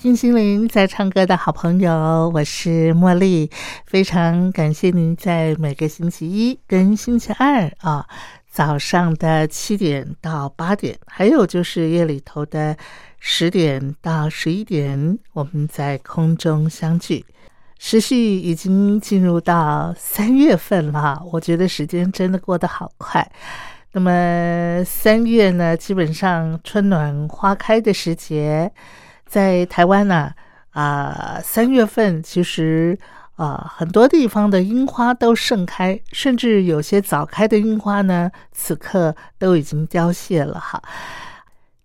听心灵在唱歌的好朋友，我是茉莉，非常感谢您在每个星期一跟星期二啊早上的七点到八点，还有就是夜里头的十点到十一点，我们在空中相聚。时序已经进入到三月份了，我觉得时间真的过得好快。那么三月呢，基本上春暖花开的时节。在台湾呢，啊，三月份其实啊，很多地方的樱花都盛开，甚至有些早开的樱花呢，此刻都已经凋谢了哈。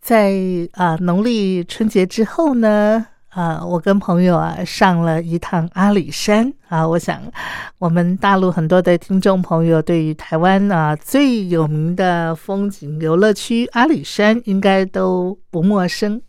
在啊农历春节之后呢，啊，我跟朋友啊上了一趟阿里山啊，我想我们大陆很多的听众朋友对于台湾啊最有名的风景游乐区阿里山应该都不陌生。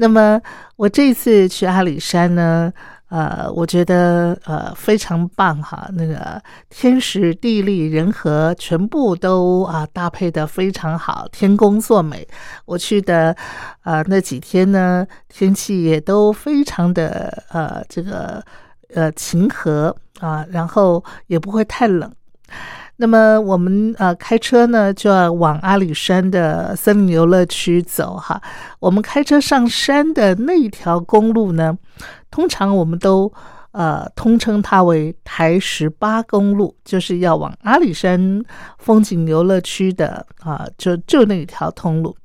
那么我这次去阿里山呢，呃，我觉得呃非常棒哈，那个天时地利人和全部都啊搭配的非常好，天公作美。我去的呃那几天呢，天气也都非常的呃这个呃晴和啊，然后也不会太冷。那么我们呃开车呢就要往阿里山的森林游乐区走哈。我们开车上山的那一条公路呢，通常我们都呃通称它为台十八公路，就是要往阿里山风景游乐区的啊，就就那一条通路。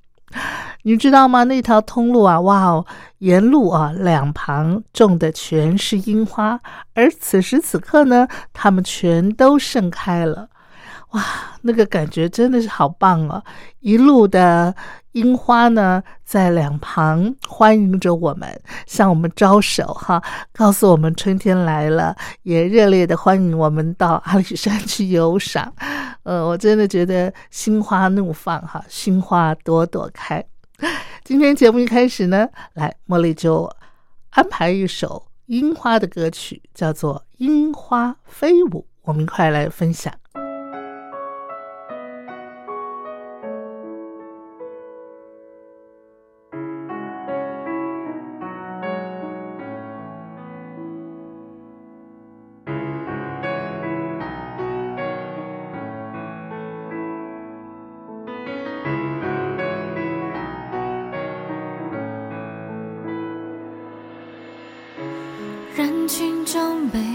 你知道吗？那条通路啊，哇哦，沿路啊两旁种的全是樱花，而此时此刻呢，它们全都盛开了。哇，那个感觉真的是好棒哦！一路的樱花呢，在两旁欢迎着我们，向我们招手哈，告诉我们春天来了，也热烈的欢迎我们到阿里山去游赏。呃，我真的觉得心花怒放哈，心花朵朵开。今天节目一开始呢，来茉莉就安排一首樱花的歌曲，叫做《樱花飞舞》，我们一块来分享。伤悲。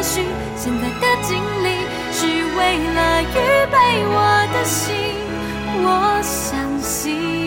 也许现在的经历是为了预备我的心，我相信。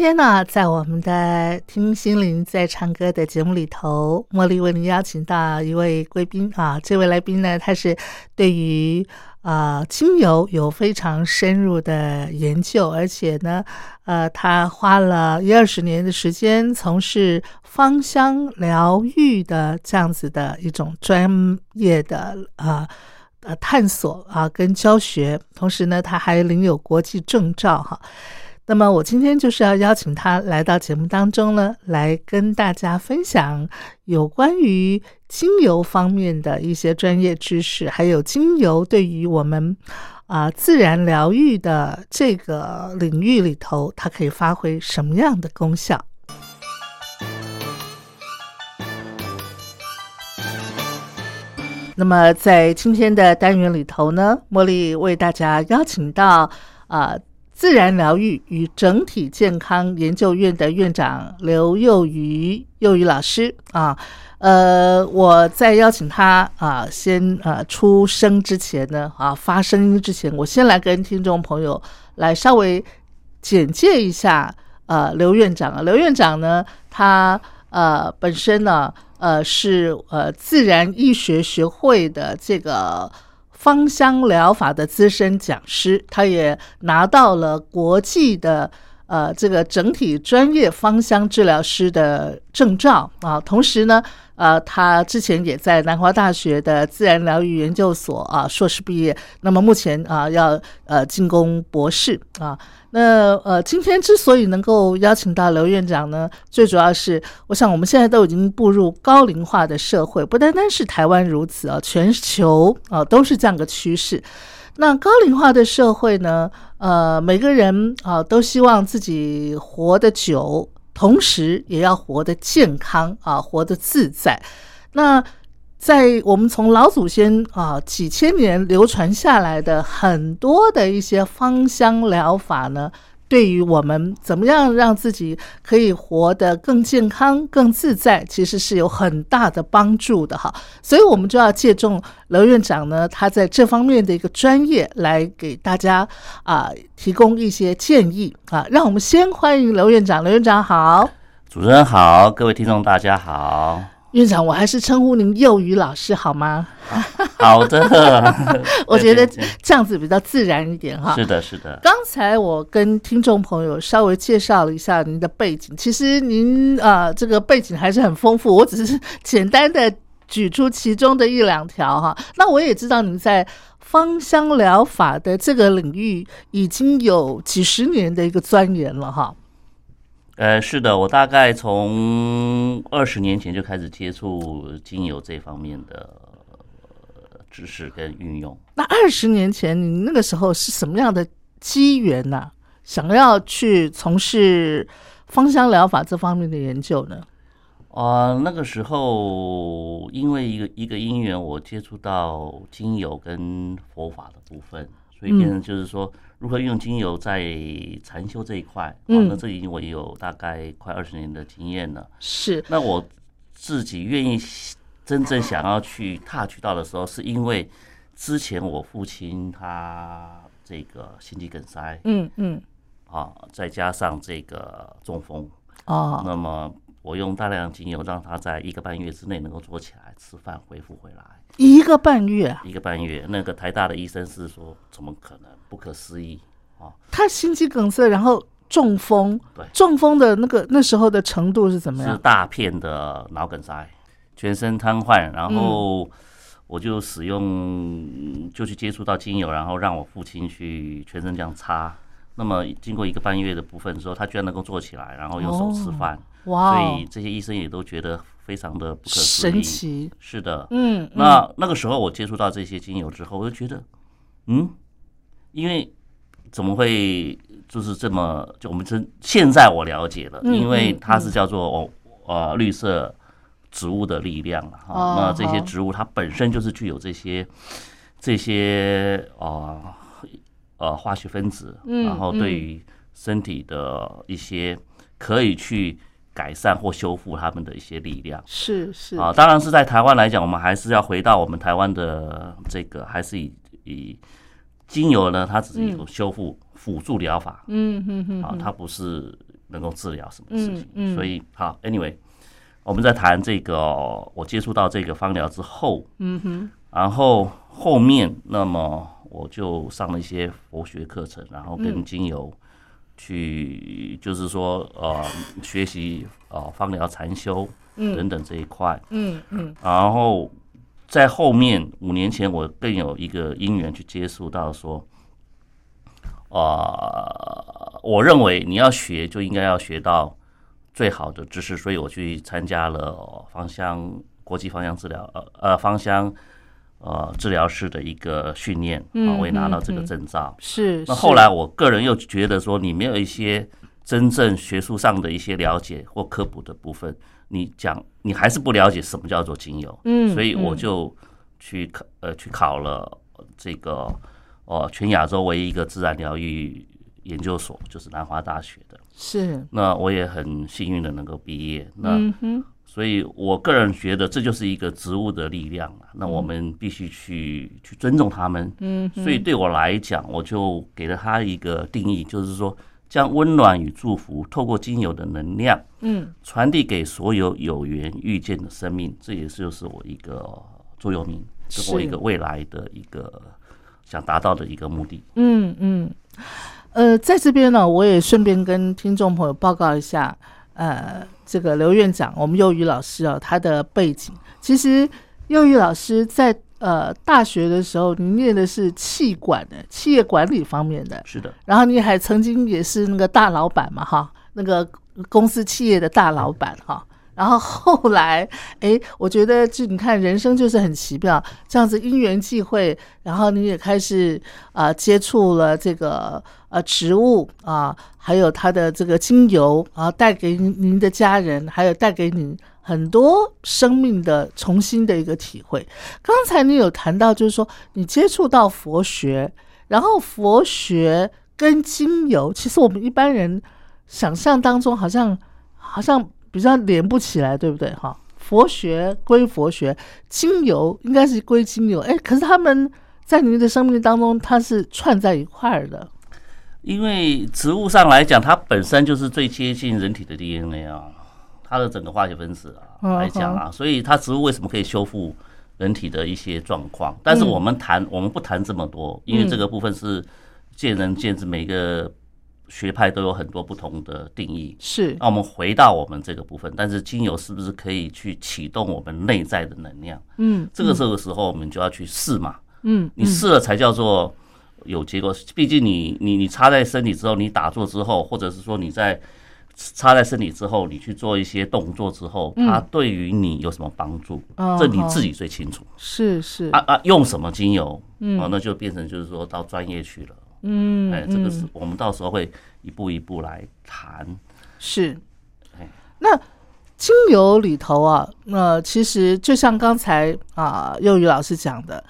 今天呢，在我们的听心灵在唱歌的节目里头，茉莉为您邀请到一位贵宾啊，这位来宾呢，他是对于啊精油有非常深入的研究，而且呢，呃，他花了一二十年的时间从事芳香疗愈的这样子的一种专业的啊呃探索啊跟教学，同时呢，他还领有国际证照哈。那么我今天就是要邀请他来到节目当中呢，来跟大家分享有关于精油方面的一些专业知识，还有精油对于我们啊自然疗愈的这个领域里头，它可以发挥什么样的功效。那么在今天的单元里头呢，茉莉为大家邀请到啊。自然疗愈与整体健康研究院的院长刘幼瑜幼瑜老师啊，呃，我在邀请他啊，先呃出声之前呢，啊发声音之前，我先来跟听众朋友来稍微简介一下呃刘院长啊，刘院长呢，他呃本身呢呃是呃自然医学学会的这个。芳香疗法的资深讲师，他也拿到了国际的呃这个整体专业芳香治疗师的证照啊。同时呢，呃，他之前也在南华大学的自然疗愈研究所啊硕士毕业。那么目前啊要呃进攻博士啊。那呃，今天之所以能够邀请到刘院长呢，最主要是我想我们现在都已经步入高龄化的社会，不单单是台湾如此啊，全球啊都是这样个趋势。那高龄化的社会呢，呃，每个人啊都希望自己活得久，同时也要活得健康啊，活得自在。那在我们从老祖先啊几千年流传下来的很多的一些芳香疗法呢，对于我们怎么样让自己可以活得更健康、更自在，其实是有很大的帮助的哈。所以，我们就要借重刘院长呢，他在这方面的一个专业，来给大家啊提供一些建议啊。让我们先欢迎刘院长，刘院长好，主持人好，各位听众大家好。院长，我还是称呼您幼语老师好吗？好的，我觉得这样子比较自然一点哈。是的，是的。刚才我跟听众朋友稍微介绍了一下您的背景，其实您啊这个背景还是很丰富，我只是简单的举出其中的一两条哈。那我也知道您在芳香疗法的这个领域已经有几十年的一个钻研了哈。呃，是的，我大概从二十年前就开始接触精油这方面的知识跟运用。那二十年前，你那个时候是什么样的机缘呢？想要去从事芳香疗法这方面的研究呢？啊，那个时候因为一个一个因缘，我接触到精油跟佛法的部分，所以变成就是说。如何用精油在禅修这一块？嗯，那这已经我也有大概快二十年的经验了。是，那我自己愿意真正想要去踏渠道的时候，是因为之前我父亲他这个心肌梗塞，嗯嗯，啊，再加上这个中风，哦，那么我用大量精油让他在一个半月之内能够坐起来吃饭，恢复回来。一个半月，一个半月，那个台大的医生是说，怎么可能？不可思议啊！他心肌梗塞，然后中风，对，中风的那个那时候的程度是怎么样？是大片的脑梗塞，全身瘫痪，然后我就使用，就去接触到精油，然后让我父亲去全身这样擦。那么经过一个半月的部分之后，他居然能够坐起来，然后用手吃饭。哇！所以这些医生也都觉得。非常的不可思议，神奇。是的，嗯，那那个时候我接触到这些精油之后，我就觉得，嗯，因为怎么会就是这么就我们这现在我了解了，因为它是叫做哦呃绿色植物的力量哈，那这些植物它本身就是具有这些这些啊呃化学分子，然后对于身体的一些可以去。改善或修复他们的一些力量。是是。啊，当然是在台湾来讲，我们还是要回到我们台湾的这个，还是以以精油呢，它只是一种修复辅助疗法，嗯嗯嗯，啊，它不是能够治疗什么事情，所以好，anyway，我们在谈这个，我接触到这个芳疗之后，嗯哼，然后后面那么我就上了一些佛学课程，然后跟精油。去就是说，呃，学习呃芳疗禅修等等这一块，嗯嗯，然后在后面五年前，我更有一个因缘去接触到说，呃，我认为你要学就应该要学到最好的知识，所以我去参加了芳香国际芳香治疗，呃呃芳香。呃，治疗师的一个训练啊，我也拿到这个证照。是。那后来，我个人又觉得说，你没有一些真正学术上的一些了解或科普的部分，你讲你还是不了解什么叫做精油。嗯。所以我就去考呃去考了这个哦，全亚洲唯一一个自然疗愈研究所，就是南华大学的。是。那我也很幸运的能够毕业。那。所以，我个人觉得这就是一个植物的力量啊。那我们必须去去尊重他们。嗯。所以对我来讲，我就给了他一个定义，就是说，将温暖与祝福透过精油的能量，嗯，传递给所有有缘遇见的生命。这也是就是我一个座右铭，是我一个未来的一个想达到的一个目的。嗯嗯。呃，在这边呢，我也顺便跟听众朋友报告一下。呃，这个刘院长，我们幼语老师哦，他的背景其实幼语老师在呃大学的时候，你念的是气管的企业管理方面的，是的。然后你还曾经也是那个大老板嘛，哈，那个公司企业的大老板哈。然后后来，哎，我觉得就你看，人生就是很奇妙，这样子因缘际会，然后你也开始啊接触了这个呃植物啊，还有它的这个精油啊，带给您的家人，还有带给你很多生命的重新的一个体会。刚才你有谈到，就是说你接触到佛学，然后佛学跟精油，其实我们一般人想象当中好像好像比较连不起来，对不对？哈，佛学归佛学，精油应该是归精油。哎，可是他们在您的生命当中，它是串在一块儿的。因为植物上来讲，它本身就是最接近人体的 DNA 啊，它的整个化学分子啊来讲啊，所以它植物为什么可以修复人体的一些状况？但是我们谈，我们不谈这么多，因为这个部分是见仁见智，每个学派都有很多不同的定义。是，那我们回到我们这个部分，但是精油是不是可以去启动我们内在的能量？嗯，这个时候的时候，我们就要去试嘛。嗯，你试了才叫做。有结果，毕竟你你你插在身体之后，你打坐之后，或者是说你在插在身体之后，你去做一些动作之后，它对于你有什么帮助？这你自己最清楚。是是啊啊，用什么精油？嗯，那就变成就是说到专业去了。嗯，哎，这个是我们到时候会一步一步来谈。是，哎那精油里头啊，那其实就像刚才啊，幼宇老师讲的。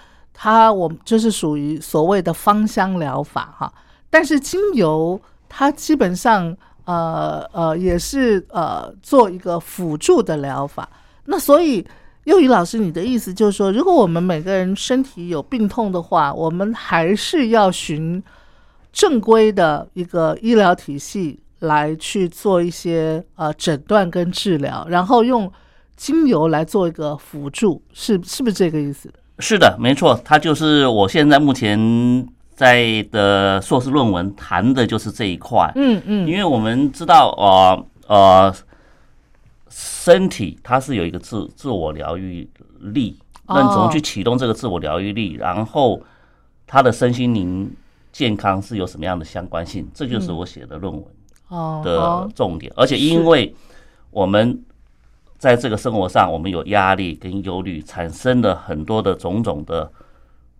它我们就是属于所谓的芳香疗法哈，但是精油它基本上呃呃也是呃做一个辅助的疗法。那所以幼宇老师，你的意思就是说，如果我们每个人身体有病痛的话，我们还是要循正规的一个医疗体系来去做一些呃诊断跟治疗，然后用精油来做一个辅助，是是不是这个意思？是的，没错，它就是我现在目前在的硕士论文谈的就是这一块。嗯嗯，因为我们知道，呃呃，身体它是有一个自自我疗愈力，那怎么去启动这个自我疗愈力？然后他的身心灵健康是有什么样的相关性？这就是我写的论文的重点。而且因为我们。在这个生活上，我们有压力跟忧虑，产生了很多的种种的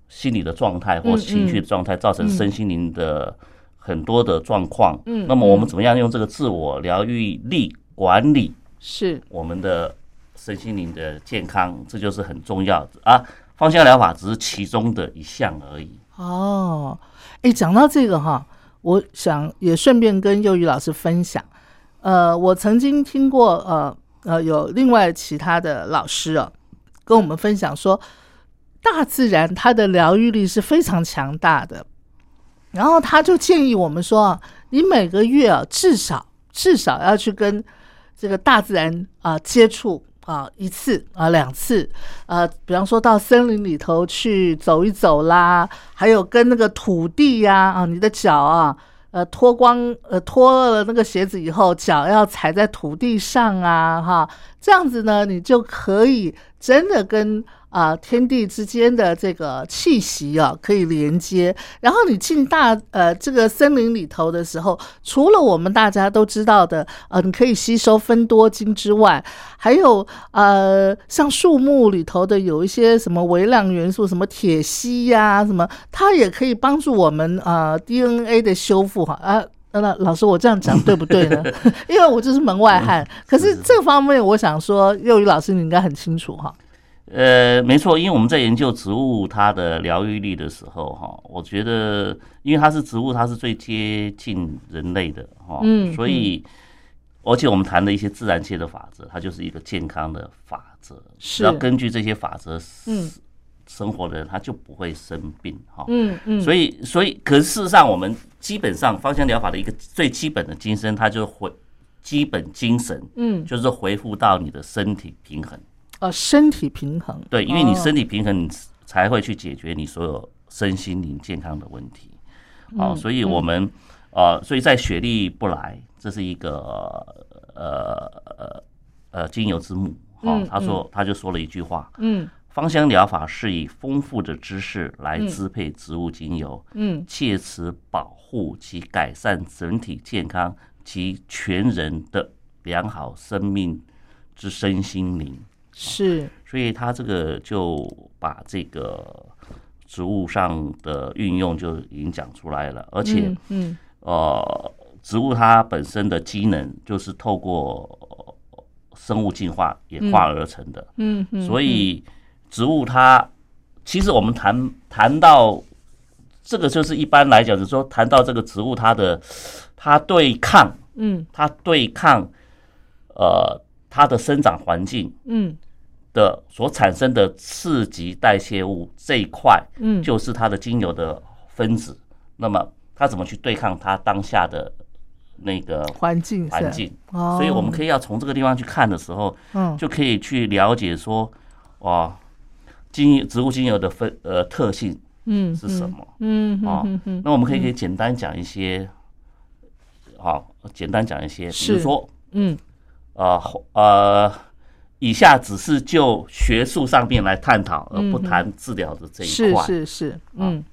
心理的状态或情绪的状态，造成身心灵的很多的状况。嗯，那么我们怎么样用这个自我疗愈力管理是我们的身心灵的健康？这就是很重要啊！芳香疗法只是其中的一项而已。哦，哎，讲到这个哈，我想也顺便跟幼宇老师分享。呃，我曾经听过呃。呃，有另外其他的老师啊，跟我们分享说，大自然它的疗愈力是非常强大的。然后他就建议我们说，你每个月啊，至少至少要去跟这个大自然啊接触啊一次啊两次，呃，比方说到森林里头去走一走啦，还有跟那个土地呀啊，你的脚啊。呃，脱光呃脱了那个鞋子以后，脚要踩在土地上啊，哈，这样子呢，你就可以真的跟。啊，天地之间的这个气息啊，可以连接。然后你进大呃这个森林里头的时候，除了我们大家都知道的，呃，你可以吸收分多精之外，还有呃，像树木里头的有一些什么微量元素，什么铁锡呀，什么，它也可以帮助我们啊 DNA 的修复哈啊。那老师，我这样讲对不对呢？因为我就是门外汉，可是这方面我想说，幼宇老师你应该很清楚哈。呃，没错，因为我们在研究植物它的疗愈力的时候，哈，我觉得，因为它是植物，它是最接近人类的，哈，嗯，所以，而且我们谈的一些自然界的法则，它就是一个健康的法则，是要根据这些法则，嗯，生活的人他就不会生病，哈，嗯嗯，所以，所以，可是事实上，我们基本上芳香疗法的一个最基本的精神，它就回基本精神，嗯，就是恢复到你的身体平衡。呃，身体平衡对，因为你身体平衡，你才会去解决你所有身心灵健康的问题。哦，所以我们呃，所以在雪莉不来，这是一个呃呃呃精油之母。哦，他说他就说了一句话，嗯，芳香疗法是以丰富的知识来支配植物精油，嗯，切此保护及改善整体健康及全人的良好生命之身心灵。是，所以他这个就把这个植物上的运用就已经讲出来了，而且，嗯，呃，植物它本身的机能就是透过生物进化演化而成的。嗯嗯，所以植物它其实我们谈谈到这个，就是一般来讲，就是说谈到这个植物它的它对抗，嗯，它对抗呃它的生长环境，嗯的所产生的次级代谢物这一块，嗯，就是它的精油的分子。那么它怎么去对抗它当下的？那个环境环境，所以我们可以要从这个地方去看的时候，嗯，就可以去了解说，哇，精油植物精油的分呃特性，嗯，是什么？嗯，啊，那我们可以可以简单讲一些，好，简单讲一些，比如说，嗯，呃呃，以下只是就学术上面来探讨，而不谈治疗的这一块，是是是，嗯，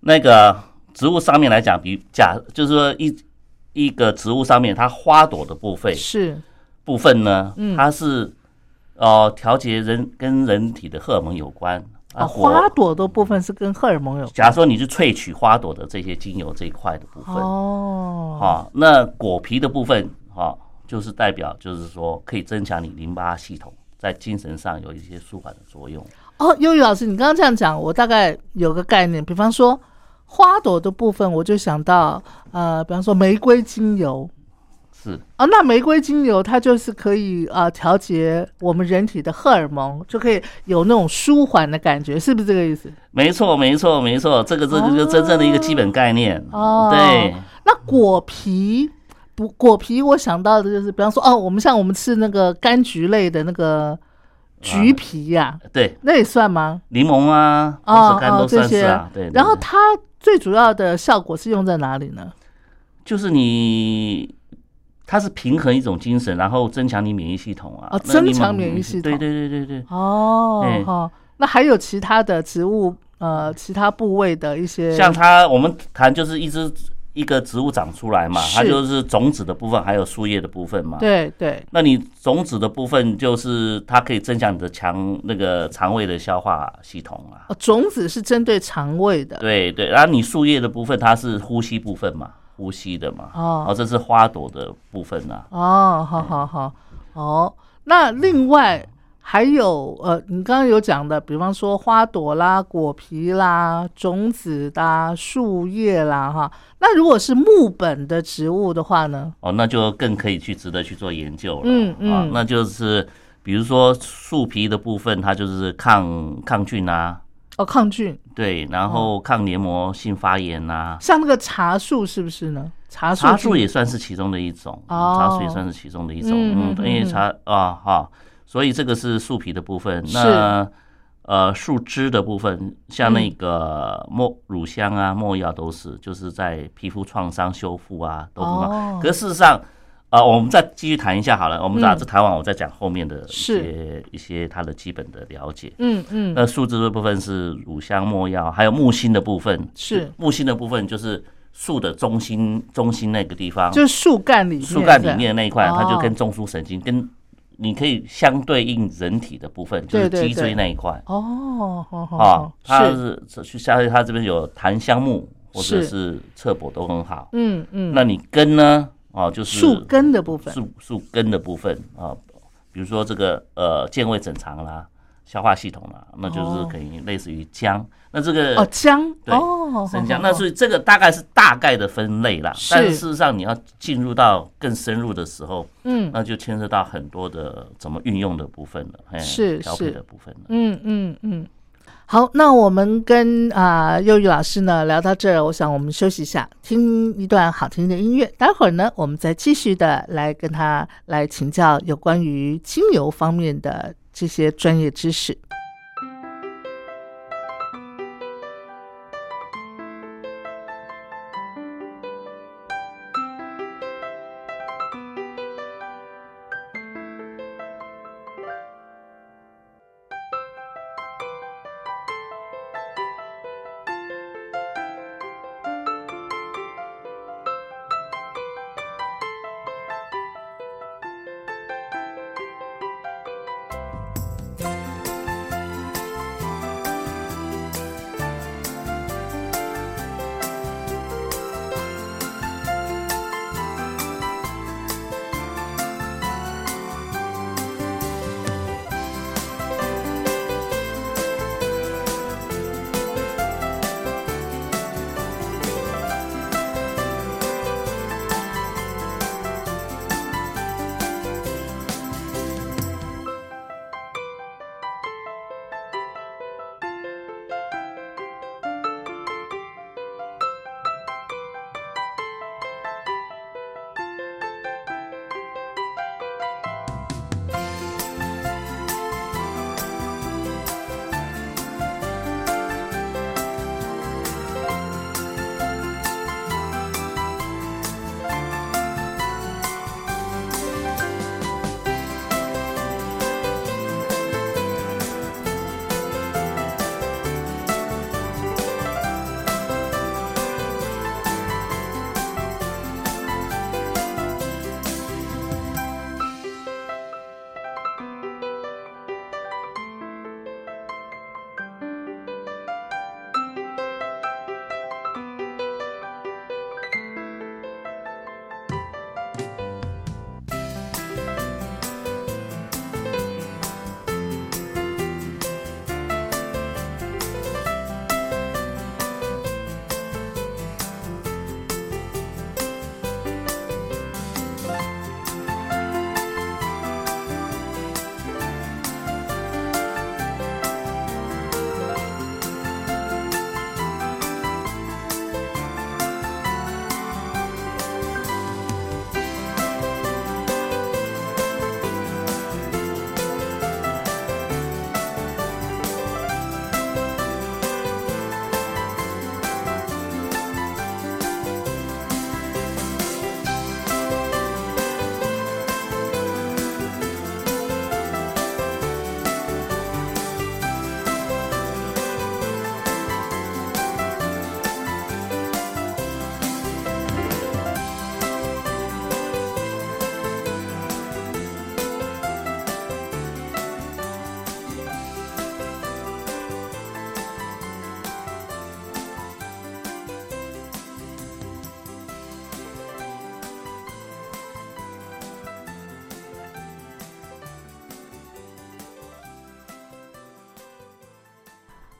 那个植物上面来讲，比假就是说一。一个植物上面，它花朵的部分是。部分呢，它是呃调节人跟人体的荷尔蒙有关。啊。花朵的部分是跟荷尔蒙有。假如说你是萃取花朵的这些精油这一块的部分。哦，好，那果皮的部分哈，就是代表就是说可以增强你淋巴系统，在精神上有一些舒缓的作用。哦，悠悠老师，你刚刚这样讲，我大概有个概念，比方说。花朵的部分，我就想到，呃，比方说玫瑰精油，是啊，那玫瑰精油它就是可以呃调节我们人体的荷尔蒙，就可以有那种舒缓的感觉，是不是这个意思？没错，没错，没错，这个这个就真正的一个基本概念哦。对，那果皮不果皮，我想到的就是，比方说哦，我们像我们吃那个柑橘类的那个橘皮呀，对，那也算吗？柠檬啊，啊啊这些，对，然后它。最主要的效果是用在哪里呢？就是你，它是平衡一种精神，然后增强你免疫系统啊。哦，增强免疫系统。对对对对对。哦，好，那还有其他的植物，呃，其他部位的一些。像它，我们谈就是一只。一个植物长出来嘛，它就是种子的部分，还有树叶的部分嘛。对对。那你种子的部分就是它可以增强你的肠那个肠胃的消化系统啊。哦，种子是针对肠胃的。对对，然后你树叶的部分它是呼吸部分嘛，呼吸的嘛。哦。哦，这是花朵的部分呐。哦，好好好。哦，那另外。还有呃，你刚刚有讲的，比方说花朵啦、果皮啦、种子啦、树叶啦，哈。那如果是木本的植物的话呢？哦，那就更可以去值得去做研究了。嗯嗯。啊，那就是比如说树皮的部分，它就是抗抗菌啊。哦，抗菌。对，然后抗黏膜性发炎呐。像那个茶树是不是呢？茶茶树也算是其中的一种。哦。茶树也算是其中的一种。嗯。因为茶啊哈。所以这个是树皮的部分，那呃树枝的部分，像那个墨乳香啊、墨药都是，就是在皮肤创伤修复啊都很好。可是事实上，呃，我们再继续谈一下好了。我们把这谈完，我再讲后面的一些一些它的基本的了解。嗯嗯。那树枝的部分是乳香、墨药，还有木心的部分是木心的部分，就是树的中心中心那个地方，就是树干里树干里面的那一块，它就跟中枢神经跟。你可以相对应人体的部分，就是脊椎那一块哦，啊，它是去相对它这边有檀香木或者是侧柏都很好，嗯嗯。那你根呢？哦，就是树根的部分，树树根的部分啊，比如说这个呃健胃整肠啦。消化系统了，那就是可以类似于姜。那这个哦姜对生姜，那所以这个大概是大概的分类啦。但是事实上你要进入到更深入的时候，嗯，那就牵涉到很多的怎么运用的部分了，是调配的部分了。嗯嗯嗯。好，那我们跟啊幼玉老师呢聊到这儿，我想我们休息一下，听一段好听的音乐。待会儿呢，我们再继续的来跟他来请教有关于精油方面的。这些专业知识。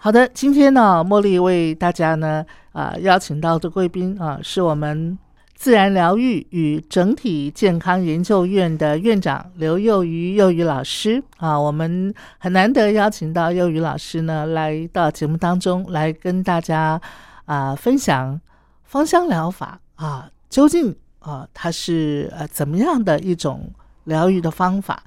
好的，今天呢，茉莉为大家呢啊邀请到的贵宾啊，是我们自然疗愈与整体健康研究院的院长刘幼瑜幼瑜老师啊。我们很难得邀请到幼瑜老师呢来到节目当中来跟大家啊分享芳香疗法啊，究竟啊它是呃怎么样的一种疗愈的方法。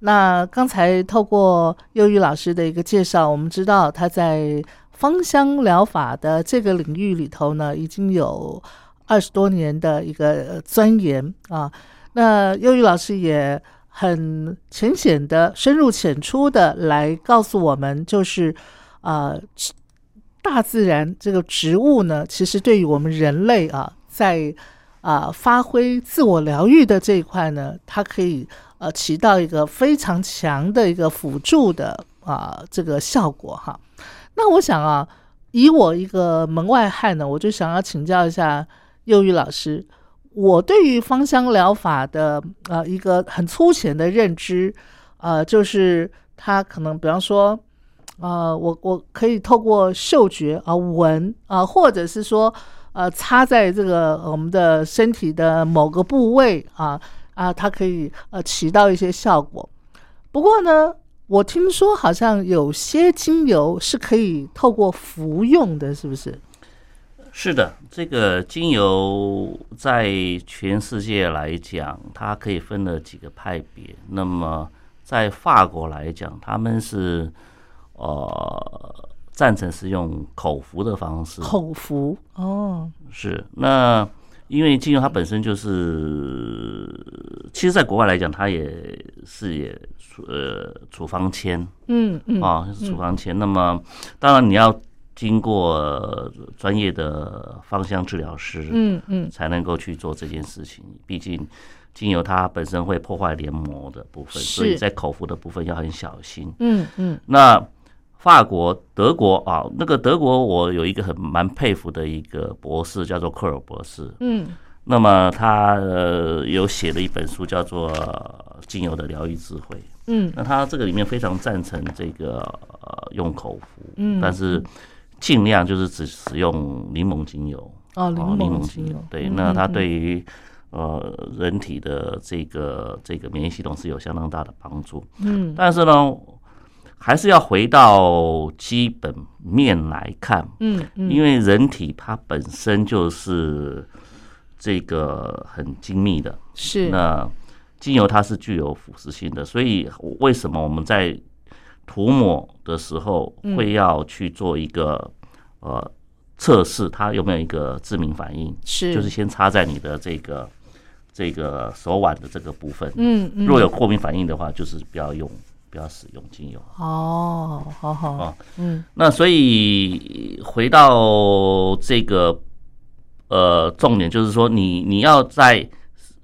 那刚才透过幼玉老师的一个介绍，我们知道他在芳香疗法的这个领域里头呢，已经有二十多年的一个钻研啊。那幼玉老师也很浅显的、深入浅出的来告诉我们，就是啊，大自然这个植物呢，其实对于我们人类啊，在啊发挥自我疗愈的这一块呢，它可以。呃，起到一个非常强的一个辅助的啊这个效果哈。那我想啊，以我一个门外汉呢，我就想要请教一下幼玉老师，我对于芳香疗法的呃一个很粗浅的认知，呃，就是它可能比方说，呃，我我可以透过嗅觉啊闻啊，或者是说呃插在这个我们的身体的某个部位啊。啊，它可以呃起到一些效果。不过呢，我听说好像有些精油是可以透过服用的，是不是？是的，这个精油在全世界来讲，它可以分了几个派别。那么在法国来讲，他们是呃赞成是用口服的方式。口服哦，是那。因为精油它本身就是，其实，在国外来讲，它也是也处呃处方签，嗯嗯啊是处方签。那么，当然你要经过专业的芳香治疗师，嗯嗯，才能够去做这件事情。毕竟，精油它本身会破坏黏膜的部分，所以在口服的部分要很小心。嗯嗯，那。法国、德国啊，那个德国我有一个很蛮佩服的一个博士，叫做克尔博士。嗯，那么他呃有写了一本书，叫做《精油的疗愈智慧》。嗯，那他这个里面非常赞成这个呃用口服，嗯，但是尽量就是只使用柠檬精油。哦，柠檬精油。对，那它对于呃人体的这个这个免疫系统是有相当大的帮助。嗯，但是呢。还是要回到基本面来看，嗯嗯，因为人体它本身就是这个很精密的，是。那精油它是具有腐蚀性的，所以为什么我们在涂抹的时候会要去做一个呃测试，它有没有一个致敏反应？是，就是先插在你的这个这个手腕的这个部分，嗯嗯，若有过敏反应的话，就是不要用。不要使用精油。哦，好好。啊，嗯，那所以回到这个呃重点，就是说你你要在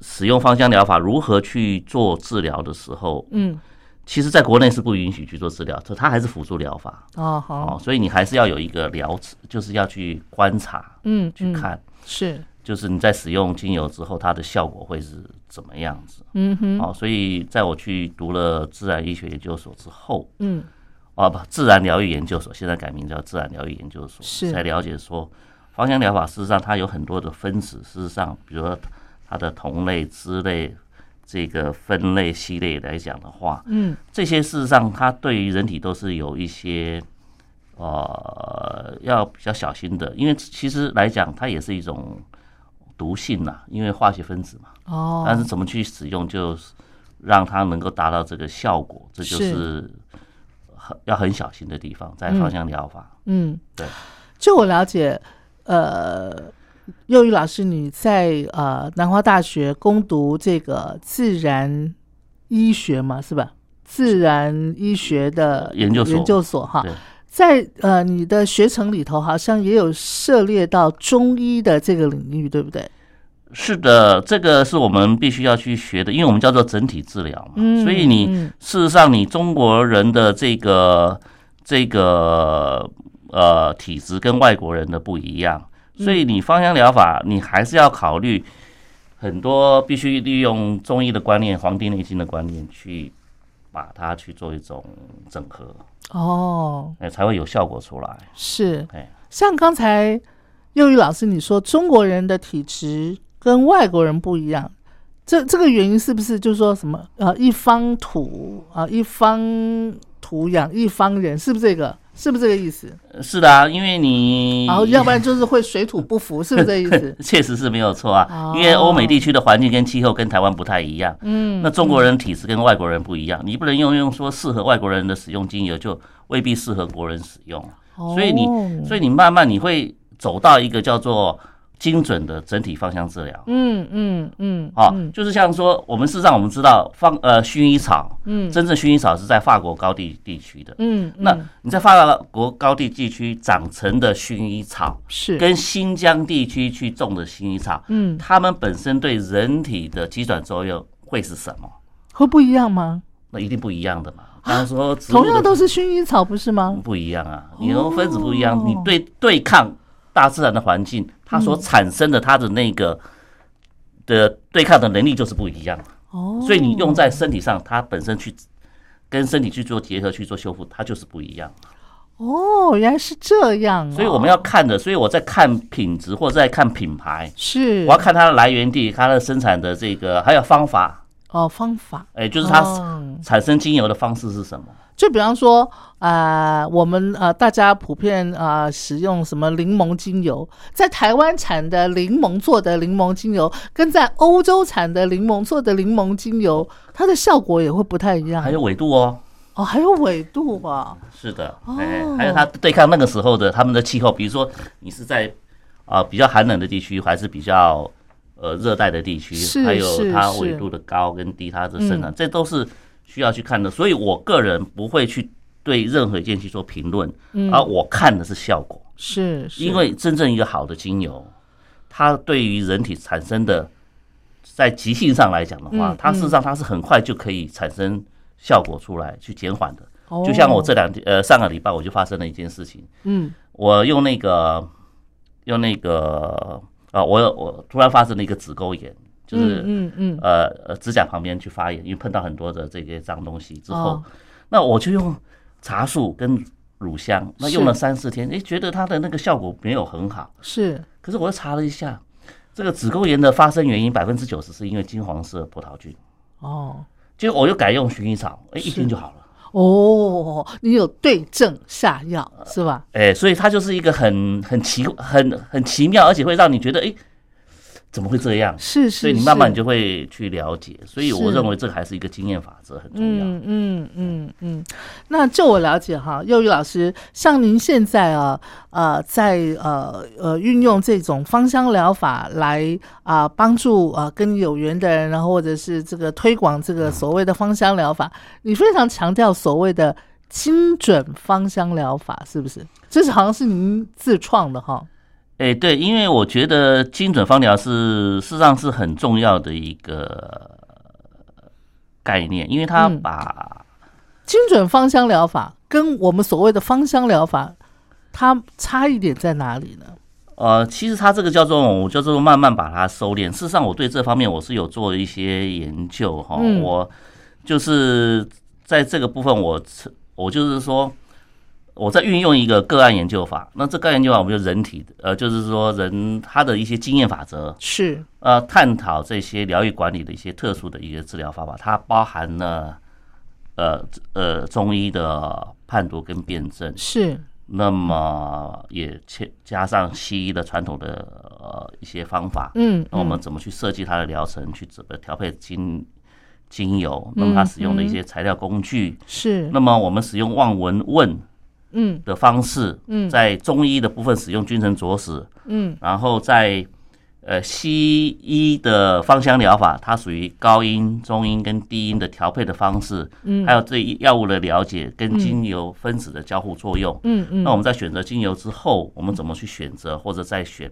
使用芳香疗法如何去做治疗的时候，嗯，其实在国内是不允许去做治疗，这它还是辅助疗法哦，好，所以你还是要有一个疗，就是要去观察，嗯，去看。是。就是你在使用精油之后，它的效果会是怎么样子？嗯哼，哦，所以在我去读了自然医学研究所之后，嗯，哦不，自然疗愈研究所现在改名叫自然疗愈研究所，是才了解说，芳香疗法事实上它有很多的分子，事实上，比如说它的同类、支类这个分类系列来讲的话，嗯，这些事实上它对于人体都是有一些呃要比较小心的，因为其实来讲它也是一种。毒性呐，因为化学分子嘛，哦，但是怎么去使用，就让它能够达到这个效果，这就是很要很小心的地方，在芳香疗法。嗯，对。就我了解，呃，幼玉老师你在呃南华大学攻读这个自然医学嘛，是吧？自然医学的研究所，研究所哈。在呃，你的学程里头好像也有涉猎到中医的这个领域，对不对？是的，这个是我们必须要去学的，因为我们叫做整体治疗嘛。所以你事实上，你中国人的这个这个呃体质跟外国人的不一样，所以你芳香疗法你还是要考虑很多，必须利用中医的观念、黄帝内经的观念去把它去做一种整合，哦，哎，才会有效果出来。是哎，像刚才幼宇老师你说中国人的体质跟外国人不一样，这这个原因是不是就是说什么呃一方土啊、一方土养一方人，是不是这个？是不是这个意思？是的啊，因为你然后要不然就是会水土不服，是不是这意思？确实是没有错啊，哦因为欧美地区的环境跟气候跟台湾不太一样。嗯，那中国人体质跟外国人不一样，你不能用用说适合外国人的使用精油，就未必适合国人使用。所以你，哦所以你慢慢你会走到一个叫做精准的整体芳香治疗。嗯嗯嗯，啊嗯，就是像说，我们事实上我们知道芳呃薰衣草，嗯，真正薰衣草是在法国高地地区的。嗯，那嗯你在法国高地地区长成的薰衣草，是跟新疆地区去种的薰衣草，嗯，它们本身对人体的急转作用会是什么？会不一样吗？那一定不一样的嘛。刚刚说同样都是薰衣草，不是吗？不一样啊，你说分子不一样，哦你对对抗大自然的环境，它所产生的它的那个的对抗的能力就是不一样。哦，所以你用在身体上，它本身去跟身体去做结合、去做修复，它就是不一样。哦，原来是这样、哦，所以我们要看的，所以我在看品质或者在看品牌，是。我要看它的来源地、它的生产的这个还有方法，哦方法，哎，就是它哦。产生精油的方式是什么？就比方说，呃，我们呃大家普遍呃使用什么柠檬精油，在台湾产的柠檬做的柠檬精油，跟在欧洲产的柠檬做的柠檬精油，它的效果也会不太一样。还有纬度哦。哦，还有纬度啊，是的，哦哎，还有它对抗那个时候的他们的气候，比如说你是在啊、比较寒冷的地区，还是比较呃热带的地区是，还有它纬度的高跟低，它的生长，这都是需要去看的。所以我个人不会去对任何一件去做评论，而我看的是效果，是是，因为真正一个好的精油，它对于人体产生的在急性上来讲的话嗯，它事实上它是很快就可以产生效果出来，去减缓的。哦。就像我这两天呃上个礼拜我就发生了一件事情，嗯。我用那个用那个啊，我我突然发生了一个子沟炎，就是嗯嗯呃呃指甲旁边去发炎，因为碰到很多的这些脏东西之后哦，那我就用茶树跟乳香，那用了三四天，诶，觉得它的那个效果没有很好，是。可是我又查了一下，这个子宫炎的发生原因百分之九十是因为金黄色葡萄菌，哦。结果我又改用薰衣草，诶，一是。天就好了。哦，你有对症下药是吧？哎、所以它就是一个很很奇很很奇妙，而且会让你觉得，哎、怎么会这样？是是，所以你慢慢你就会去了解。所以我是认为这个还是一个经验法则，很重要。嗯嗯嗯嗯，那就我了解哈，幼宇老师，像您现在啊，呃，在呃呃运用这种芳香疗法来啊、帮助啊、跟有缘的人，然后或者是这个推广这个所谓的芳香疗法，你非常强调所谓的精准芳香疗法，是不是？这是好像是您自创的哈。哎、对，因为我觉得精准芳疗是事实上是很重要的一个概念，因为它嗯把、精准芳香疗法跟我们所谓的芳香疗法，它差异点在哪里呢？呃，其实它这个叫做我叫做慢慢把它收敛。事实上，我对这方面我是有做一些研究哈。嗯我就是在这个部分我，我就是说我在运用一个个案研究法。那这个案研究法，我们就人体的，呃，就是说人他的一些经验法则，是。呃，探讨这些疗愈管理的一些特殊的一些治疗方法，它包含了呃呃中医的判读跟辩证，是，那么也加加上西医的传统的呃一些方法，嗯，那我们怎么去设计它的疗程，去怎么调配精精油，那么它使用的一些材料工具，是，那么我们使用望闻问嗯。的方式，嗯。在中医的部分使用君臣佐使，嗯。然后在呃西医的芳香疗法，它属于高音、中音跟低音的调配的方式，嗯，还有对药物的了解跟精油分子的交互作用。嗯嗯，那我们在选择精油之后，我们怎么去选择或者再选？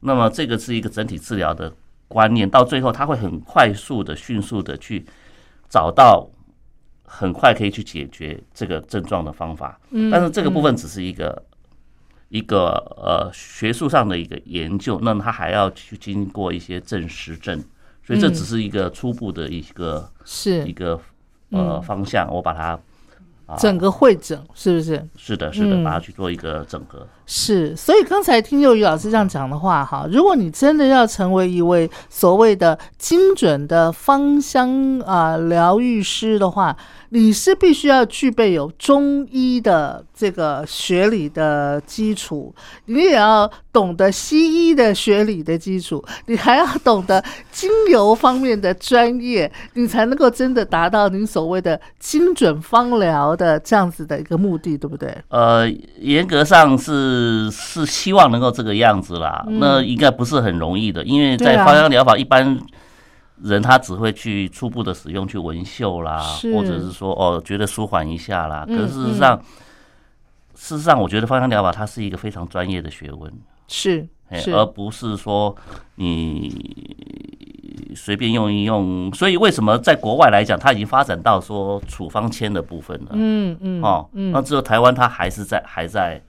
那么这个是一个整体治疗的观念，到最后它会很快速的、迅速的去找到很快可以去解决这个症状的方法。嗯但是这个部分只是一个一个呃学术上的一个研究，那么它还要去经过一些证实证，所以这嗯只是一个初步的一个是一是，个呃方向，我把它啊整个会诊是不是？是的，是的，嗯把它去做一个整合。是，所以刚才听幼瑜老师这样讲的话，哈，如果你真的要成为一位所谓的精准的芳香啊疗愈师的话，你是必须要具备有中医的这个学理的基础，你也要懂得西医的学理的基础，你还要懂得精油方面的专业，你才能够真的达到您所谓的精准芳疗的这样子的一个目的，对不对？呃，严格上是是是希望能够这个样子啦，那应该不是很容易的，因为在芳香疗法一般。人他只会去初步的使用，去纹绣啦，或者是说哦，觉得舒缓一下啦。嗯可是事实上，事实上，我觉得芳香疗法它是一个非常专业的学问。是哎是，而不是说你随便用一用。所以为什么在国外来讲，它已经发展到说处方签的部分了？嗯嗯哦，那只有台湾它还是在还在，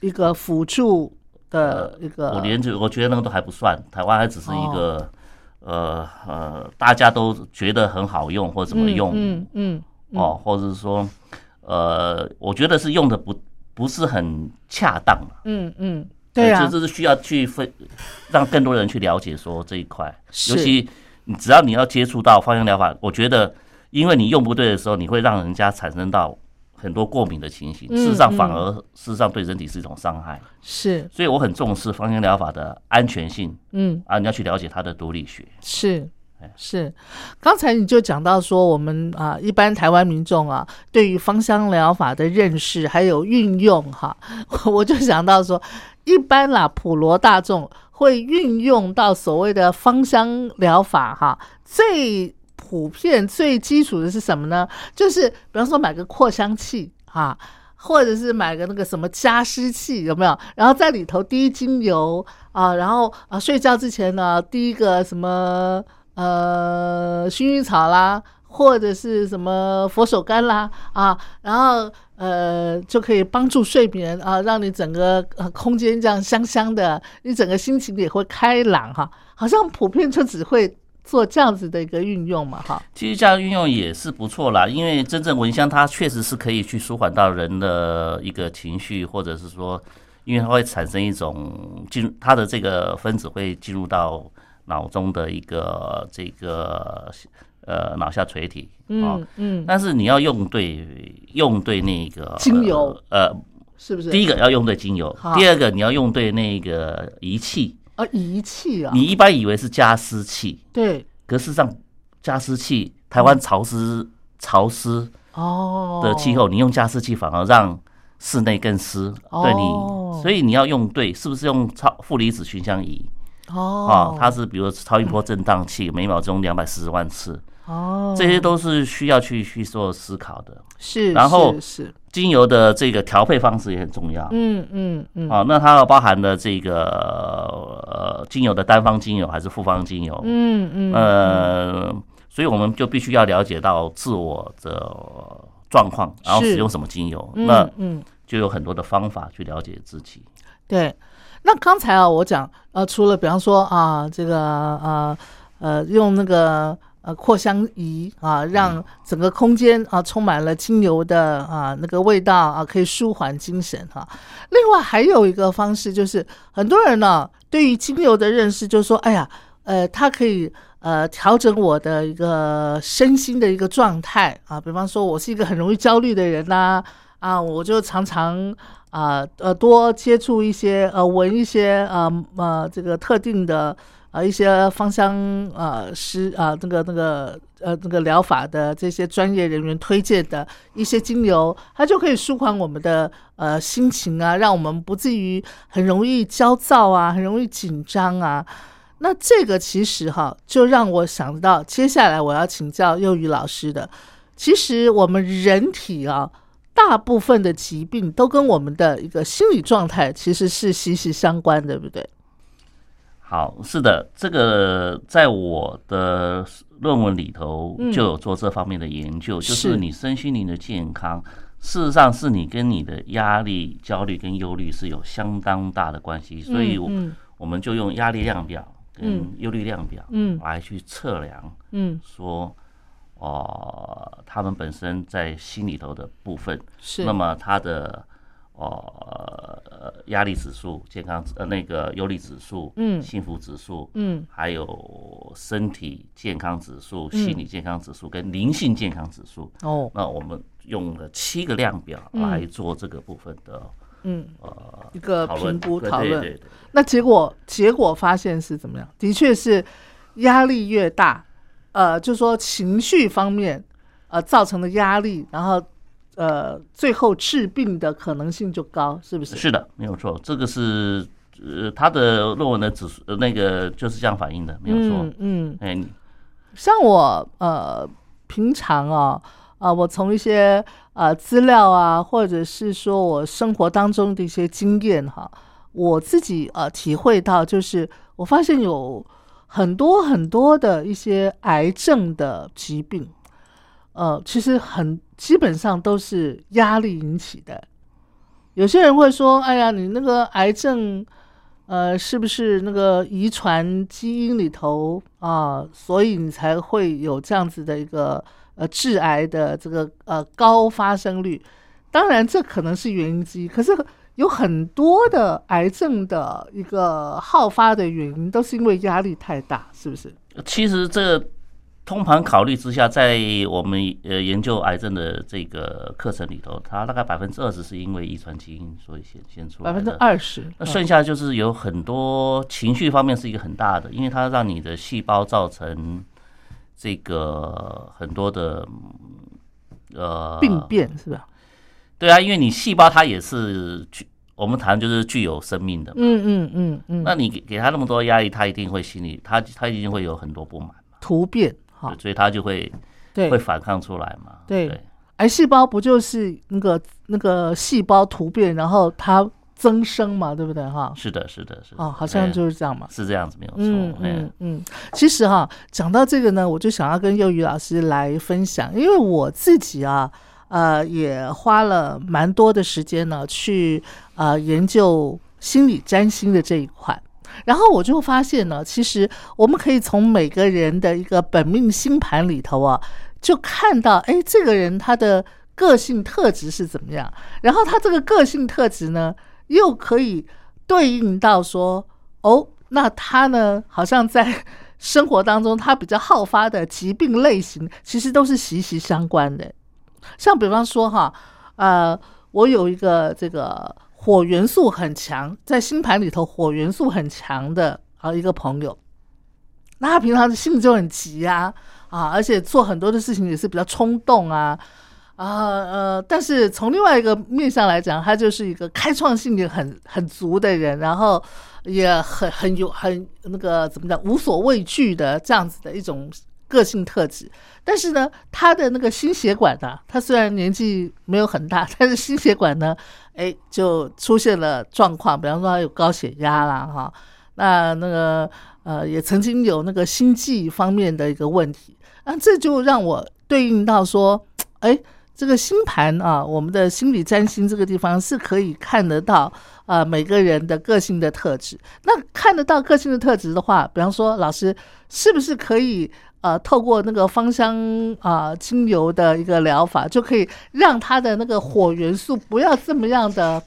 一个辅助的一个，我连这我觉得那个都还不算，台湾还只是一哦。个。呃呃，大家都觉得很好用或怎么用、嗯嗯哦，或者是说，呃，我觉得是用的不不是很恰当嘛嗯嗯，对啊，这这是需要去分，让更多人去了解说这一块，尤其你只要你要接触到芳香疗法，我觉得，因为你用不对的时候，你会让人家产生到很多过敏的情形，嗯事实上反而事实上对人体是一种伤害，是。所以我很重视芳香疗法的安全性嗯。啊，你要去了解它的毒理学。是哎。是，刚才你就讲到说，我们啊，一般台湾民众啊，对于芳香疗法的认识还有运用哈，我就想到说，一般啦，普罗大众会运用到所谓的芳香疗法哈，最普遍、最基础的是什么呢？就是比方说买个扩香器啊。或者是买个那个什么加湿器，有没有？然后在里头滴精油啊，然后啊睡觉之前呢滴一个什么呃薰衣草啦，或者是什么佛手柑啦啊，然后呃就可以帮助睡眠啊，让你整个呃空间这样香香的，你整个心情也会开朗哈。好像普遍就只会做这样子的一个运用嘛哈。其实这样运用也是不错啦，因为真正蚊香它确实是可以去舒缓到人的一个情绪，或者是说，因为它会产生一种进入它的这个分子会进入到脑中的一个这个呃脑下垂体啊、嗯嗯，但是你要用对用对那个精油呃，是不是？第一个要用对精油，第二个你要用对那个仪器。啊仪器啊，你一般以为是加湿器，对。可事实上加湿器台湾潮湿潮湿哦。的气候，你用加湿器反而让室内更湿，对哦你，所以你要用对，是不是用超负离子熏香仪？哦。啊？它是比如超音波震荡器，每秒钟两百四十万次，哦，这些都是需要去去做思考的。是，然后是是精油的这个调配方式也很重要。嗯嗯嗯，啊，那它包含的这个呃精油的单方精油还是复方精油？嗯嗯呃，所以我们就必须要了解到自我的状况，然后使用什么精油，嗯那嗯就有很多的方法去了解自己。对。那刚才啊，我讲呃，除了比方说啊，这个呃呃，用那个呃扩香仪啊，让整个空间啊充满了精油的啊那个味道啊，可以舒缓精神哈、另外还有一个方式就是，很多人呢对于精油的认识就是说，哎呀，呃，它可以呃调整我的一个身心的一个状态啊，比方说我是一个很容易焦虑的人呐、啊，我就常常啊呃多接触一些呃闻一些呃呃这个特定的呃一些芳香呃师啊那个那个呃那个疗法的这些专业人员推荐的一些精油，它就可以舒缓我们的呃心 情啊，让我们不至于很容易焦躁啊，很容易紧张啊。那这个其实哈，就让我想到接下来我要请教幼瑜老师的。其实我们人体啊，大部分的疾病都跟我们的一个心理状态其实是息息相关，对不对？好，是的，这个在我的论文里头嗯。就有做这方面的研究，就是是你身心灵的健康，事实上是你跟你的压力、焦虑跟忧虑是有相当大的关系，所以我们就用压力量表跟嗯。忧虑量表嗯。来去测量，嗯。说哦，他们本身在心里头的部分，是。那么他的哦压力指数、健康呃那个忧虑指数、嗯。幸福指数，嗯。还有身体健康指数、心理健康指数跟灵性健康指数。哦。那我们用了七个量表来做这个部分的嗯。呃一个评估讨论。对对对。那结果结果发现是怎么样？的确是压力越大，呃，就说情绪方面呃造成的压力，然后呃最后治病的可能性就高，是不是？是的，没有错，这个是呃他的论文的指数呃那个就是这样反映的，没有错嗯。嗯，哎、像我呃平常啊啊、我从一些呃资料啊，或者是说我生活当中的一些经验哈，我自己呃体会到，就是我发现有很多很多的一些癌症的疾病，呃，其实很基本上都是压力引起的。有些人会说：“哎呀，你那个癌症，呃，是不是那个遗传基因里头啊？所以你才会有这样子的一个呃致癌的这个呃高发生率？当然，这可能是原因之一。可是有很多的癌症的一个好发的原因，都是因为压力太大，是不是？其实这通盘考虑之下，在我们呃研究癌症的这个课程里头，它大概百分之二十是因为遗传基因所以显现出来的。百分之二十。那剩下就是有很多情绪方面是一个很大的，因为它让你的细胞造成这个很多的嗯呃病变是吧？对啊，因为你细胞它也是具，我们谈就是具有生命的嘛。嗯嗯嗯嗯，那你给给他那么多压力，他一定会心里，他他一定会有很多不满嘛，突变好，所以它就会对会反抗出来嘛。对对癌细胞不就是那个那个细胞突变，然后它增生嘛，对不对哈？是的，是的，是的。哦，好像哎就是这样嘛。是这样子，没有错。嗯哎嗯嗯，其实哈，讲到这个呢，我就想要跟幼瑜老师来分享，因为我自己啊，呃，也花了蛮多的时间呢，去呃研究心理占星的这一块。然后我就发现呢，其实我们可以从每个人的一个本命星盘里头啊，就看到，哎，这个人他的个性特质是怎么样，然后他这个个性特质呢，又可以对应到说，哦，那他呢，好像在 生活当中，他比较好发的疾病类型，其实都是息息相关的。像比方说哈，呃，我有一个这个火元素很强，在星盘里头火元素很强的啊一个朋友，那他平常的性子就很急啊啊，而且做很多的事情也是比较冲动啊。啊呃，但是从另外一个面向来讲，他就是一个开创性也很很足的人，然后也很很有很那个怎么讲无所畏惧的这样子的一种个性特质。但是呢，他的那个心血管呢、他虽然年纪没有很大，但是心血管呢，哎，就出现了状况，比方说他有高血压啦，哈，那那个呃，也曾经有那个心悸方面的一个问题，那这就让我对应到说，哎。这个星盘啊，我们的心理占星这个地方是可以看得到啊、每个人的个性的特质。那看得到个性的特质的话，比方说老师是不是可以呃透过那个芳香啊、精油的一个疗法，就可以让他的那个火元素不要这么样的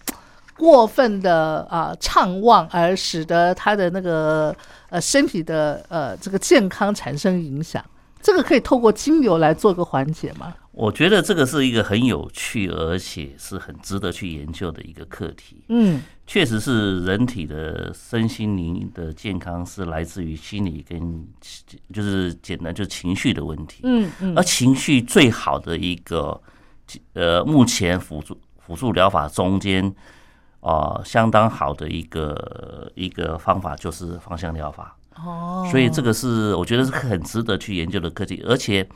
过分的啊、畅旺，而使得他的那个呃身体的呃这个健康产生影响。这个可以透过精油来做个缓解吗？我觉得这个是一个很有趣，而且是很值得去研究的一个课题。嗯确实是人体的身心灵的健康是来自于心理跟就是简单就是情绪的问题。嗯嗯而情绪最好的一个呃，目前辅助辅助疗法中间啊、呃相当好的一个一个方法就是芳香疗法。哦，所以这个是我觉得是很值得去研究的课题，而且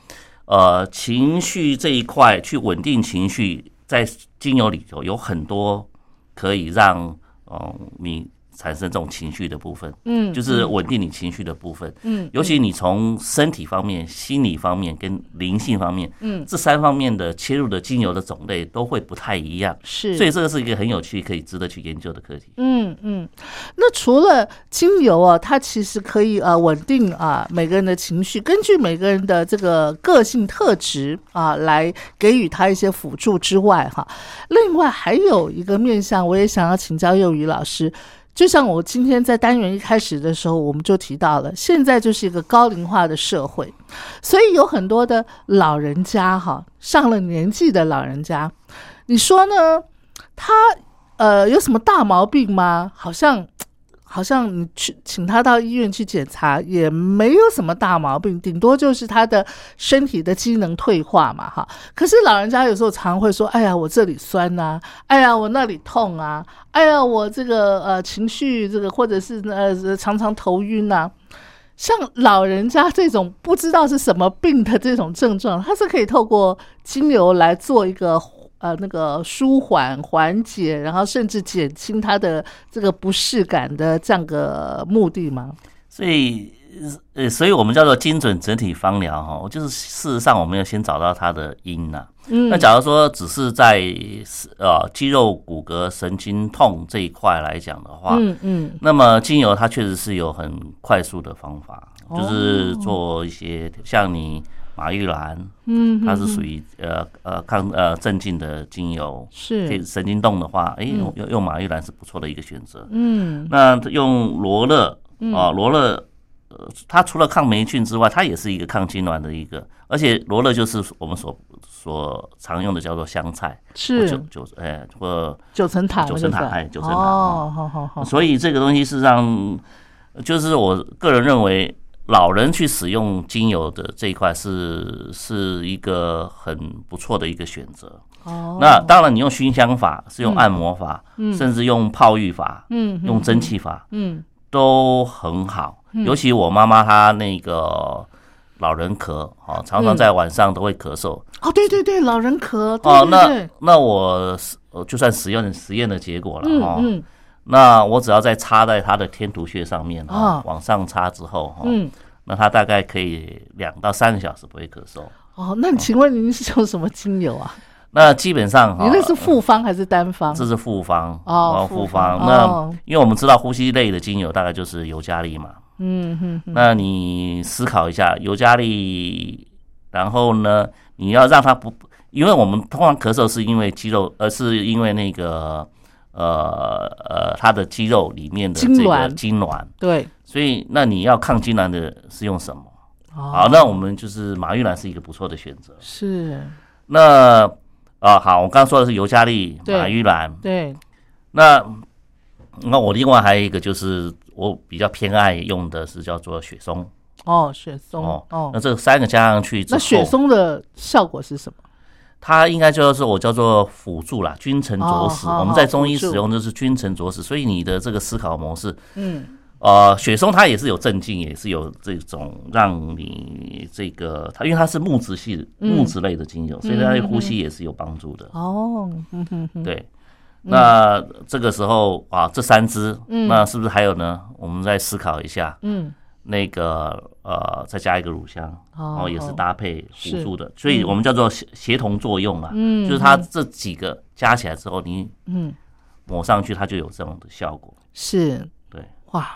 呃，情绪这一块去稳定情绪，在精油里头有很多可以让嗯、你产生这种情绪的部分，嗯，就是稳定你情绪的部分，嗯，尤其你从身体方面、心理方面跟灵性方面，嗯，这三方面的切入的精油的种类都会不太一样，是，所以这个是一个很有趣、可以值得去研究的课题。嗯嗯，那除了精油啊，它其实可以呃稳定啊每个人的情绪，根据每个人的这个个性特质啊来给予他一些辅助之外，哈，另外还有一个面向，我也想要请教幼瑜老师。就像我今天在单元一开始的时候，我们就提到了，现在就是一个高龄化的社会，所以有很多的老人家哈，上了年纪的老人家，你说呢？他呃有什么大毛病吗？好像。好像你去请他到医院去检查，也没有什么大毛病，顶多就是他的身体的机能退化嘛，哈。可是老人家有时候常会说：“哎呀，我这里酸呐，哎呀，我那里痛啊，哎呀，我这个呃情绪这个，或者是呃常常头晕呐。”像老人家这种不知道是什么病的这种症状，他是可以透过精油来做一个。呃，那个舒缓、缓解，然后甚至减轻他的这个不适感的这样个目的吗？所以，呃，所以我们叫做精准整体方疗哈。就是事实上，我们要先找到它的因呐。嗯。那假如说只是在呃肌肉、骨骼、神经痛这一块来讲的话，嗯嗯，那么精油它确实是有很快速的方法，就是做一些像你。马玉兰，嗯，它是属于呃呃抗呃镇静的精油，是。神经痛的话，哎，用用马玉兰是不错的一个选择。嗯，那用罗勒啊，罗勒，呃，它除了抗霉菌之外，它也是一个抗痉挛的一个，而且罗勒就是我们所所常用的叫做香菜，是。九九哎或九层塔，九层塔哎九层塔哦，好好好，所以这个东西是让，就是我个人认为。老人去使用精油的这一块是是一个很不错的一个选择。哦，那当然你用熏香法，是用按摩法，嗯，甚至用泡浴法，嗯，用蒸汽法，嗯，都很好。尤其我妈妈她那个老人咳，哦，常常在晚上都会咳嗽。哦，对对对，老人咳。哦，那那我就算实验实验的结果了哈。那我只要再插在他的天突穴上面啊，往上插之后哈，那他大概可以两到三个小时不会咳嗽。哦，那请问您是用什么精油啊？那基本上，你那是复方还是单方？这是复方哦，复方。那因为我们知道呼吸类的精油大概就是尤加利嘛，嗯哼。那你思考一下，尤加利，然后呢，你要让它不，因为我们通常咳嗽是因为肌肉，而是因为那个。呃呃，它的肌肉里面的这个痉挛，对，所以那你要抗痉挛的是用什么？好，那我们就是马玉兰是一个不错的选择。是，那啊好，我刚刚说的是尤加利、马玉兰，对。那那我另外还有一个就是我比较偏爱用的是叫做雪松。哦，雪松哦，那这三个加上去，那雪松的效果是什么？它应该就是我叫做辅助啦，君臣佐使。我们在中医使用就是君臣佐使，所以你的这个思考模式，嗯，呃，雪松它也是有镇静，也是有这种让你这个它，因为它是木质系木质类的精油，所以它对呼吸也是有帮助的。哦，对，那这个时候啊，这三支，那是不是还有呢？我们再思考一下，嗯。那个呃，再加一个乳香，然后也是搭配辅助的，所以我们叫做协协同作用啊，就是它这几个加起来之后，你嗯。抹上去，它就有这种的效果。是，对，哇。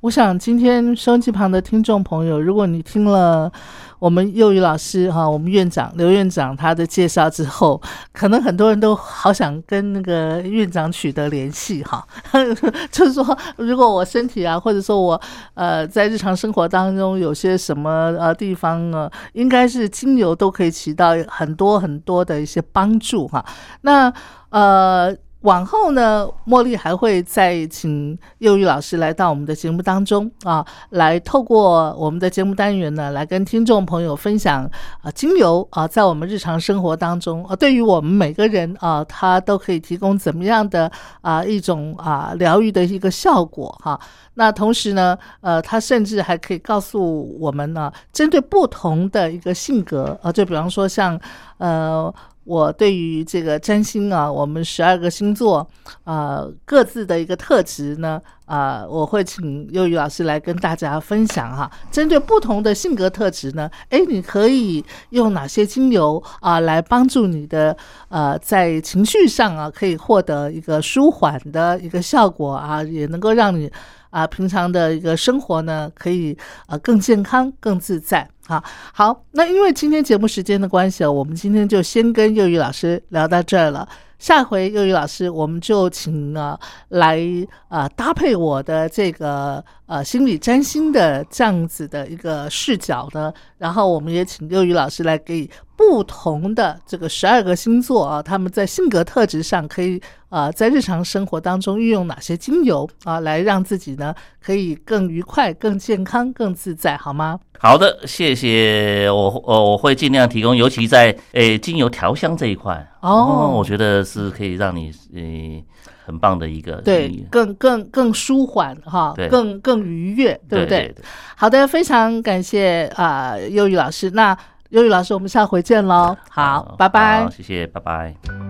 我想今天收音机旁的听众朋友，如果你听了我们幼语老师哈，我们院长刘院长他的介绍之后，可能很多人都好想跟那个院长取得联系哈。就是说，如果我身体啊，或者说我呃在日常生活当中有些什么呃地方呢，应该是精油都可以起到很多很多的一些帮助哈。那呃。往后呢，茉莉还会再请幼玉老师来到我们的节目当中啊，来透过我们的节目单元呢，来跟听众朋友分享啊，精油啊，在我们日常生活当中啊，对于我们每个人啊，它都可以提供怎么样的啊一种啊疗愈的一个效果哈。那同时呢，呃，它甚至还可以告诉我们呢，针对不同的一个性格啊，就比方说像呃。我对于这个占星啊，我们十二个星座啊各自的一个特质呢，啊，我会请幼宇老师来跟大家分享哈。针对不同的性格特质呢，哎，你可以用哪些精油啊来帮助你的呃在情绪上啊可以获得一个舒缓的一个效果啊，也能够让你。啊，平常的一个生活呢，可以呃更健康、更自在啊。好，那因为今天节目时间的关系啊，我们今天就先跟幼宇老师聊到这儿了。下回幼宇老师，我们就请啊来啊搭配我的这个呃心理占星的这样子的一个视角呢，然后我们也请幼宇老师来给。不同的这个十二个星座啊，他们在性格特质上可以啊，在日常生活当中运用哪些精油啊，来让自己呢可以更愉快、更健康、更自在，好吗？好的，谢谢我，我我会尽量提供，尤其在诶精油调香这一块哦，我觉得是可以让你诶很棒的一个对，更更更舒缓哈，更更愉悦，对不对？好的，非常感谢啊，忧郁老师，那。悠宇老师，我们下回见喽！好，拜拜。谢谢，拜拜。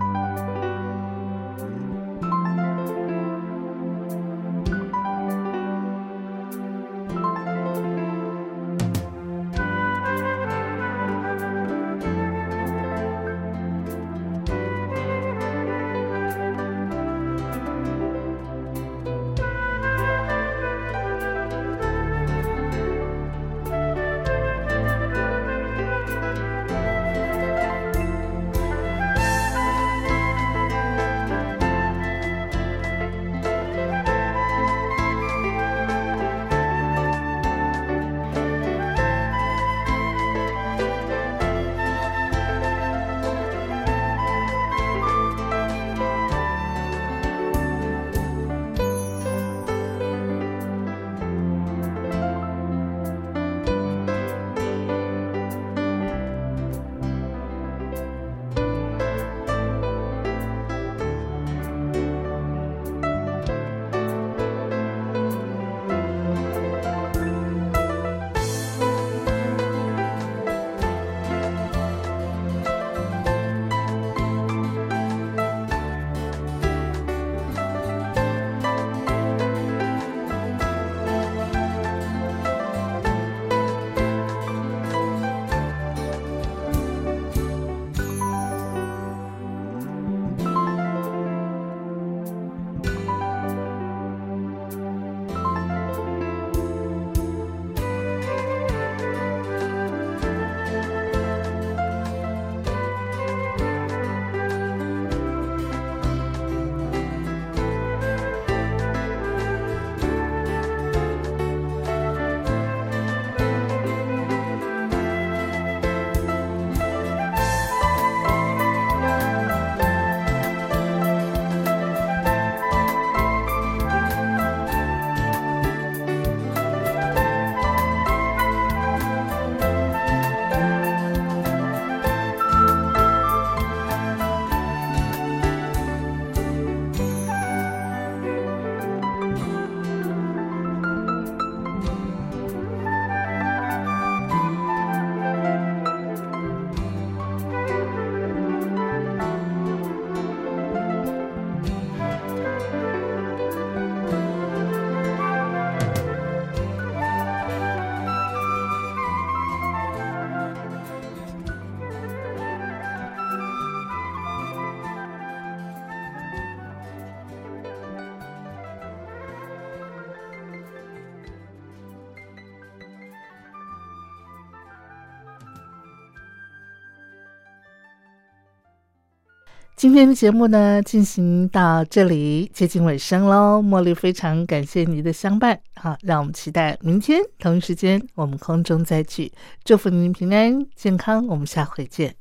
今天的节目呢，进行到这里接近尾声喽。茉莉非常感谢你的相伴，好，让我们期待明天同一时间我们空中再聚。祝福您平安健康，我们下回见。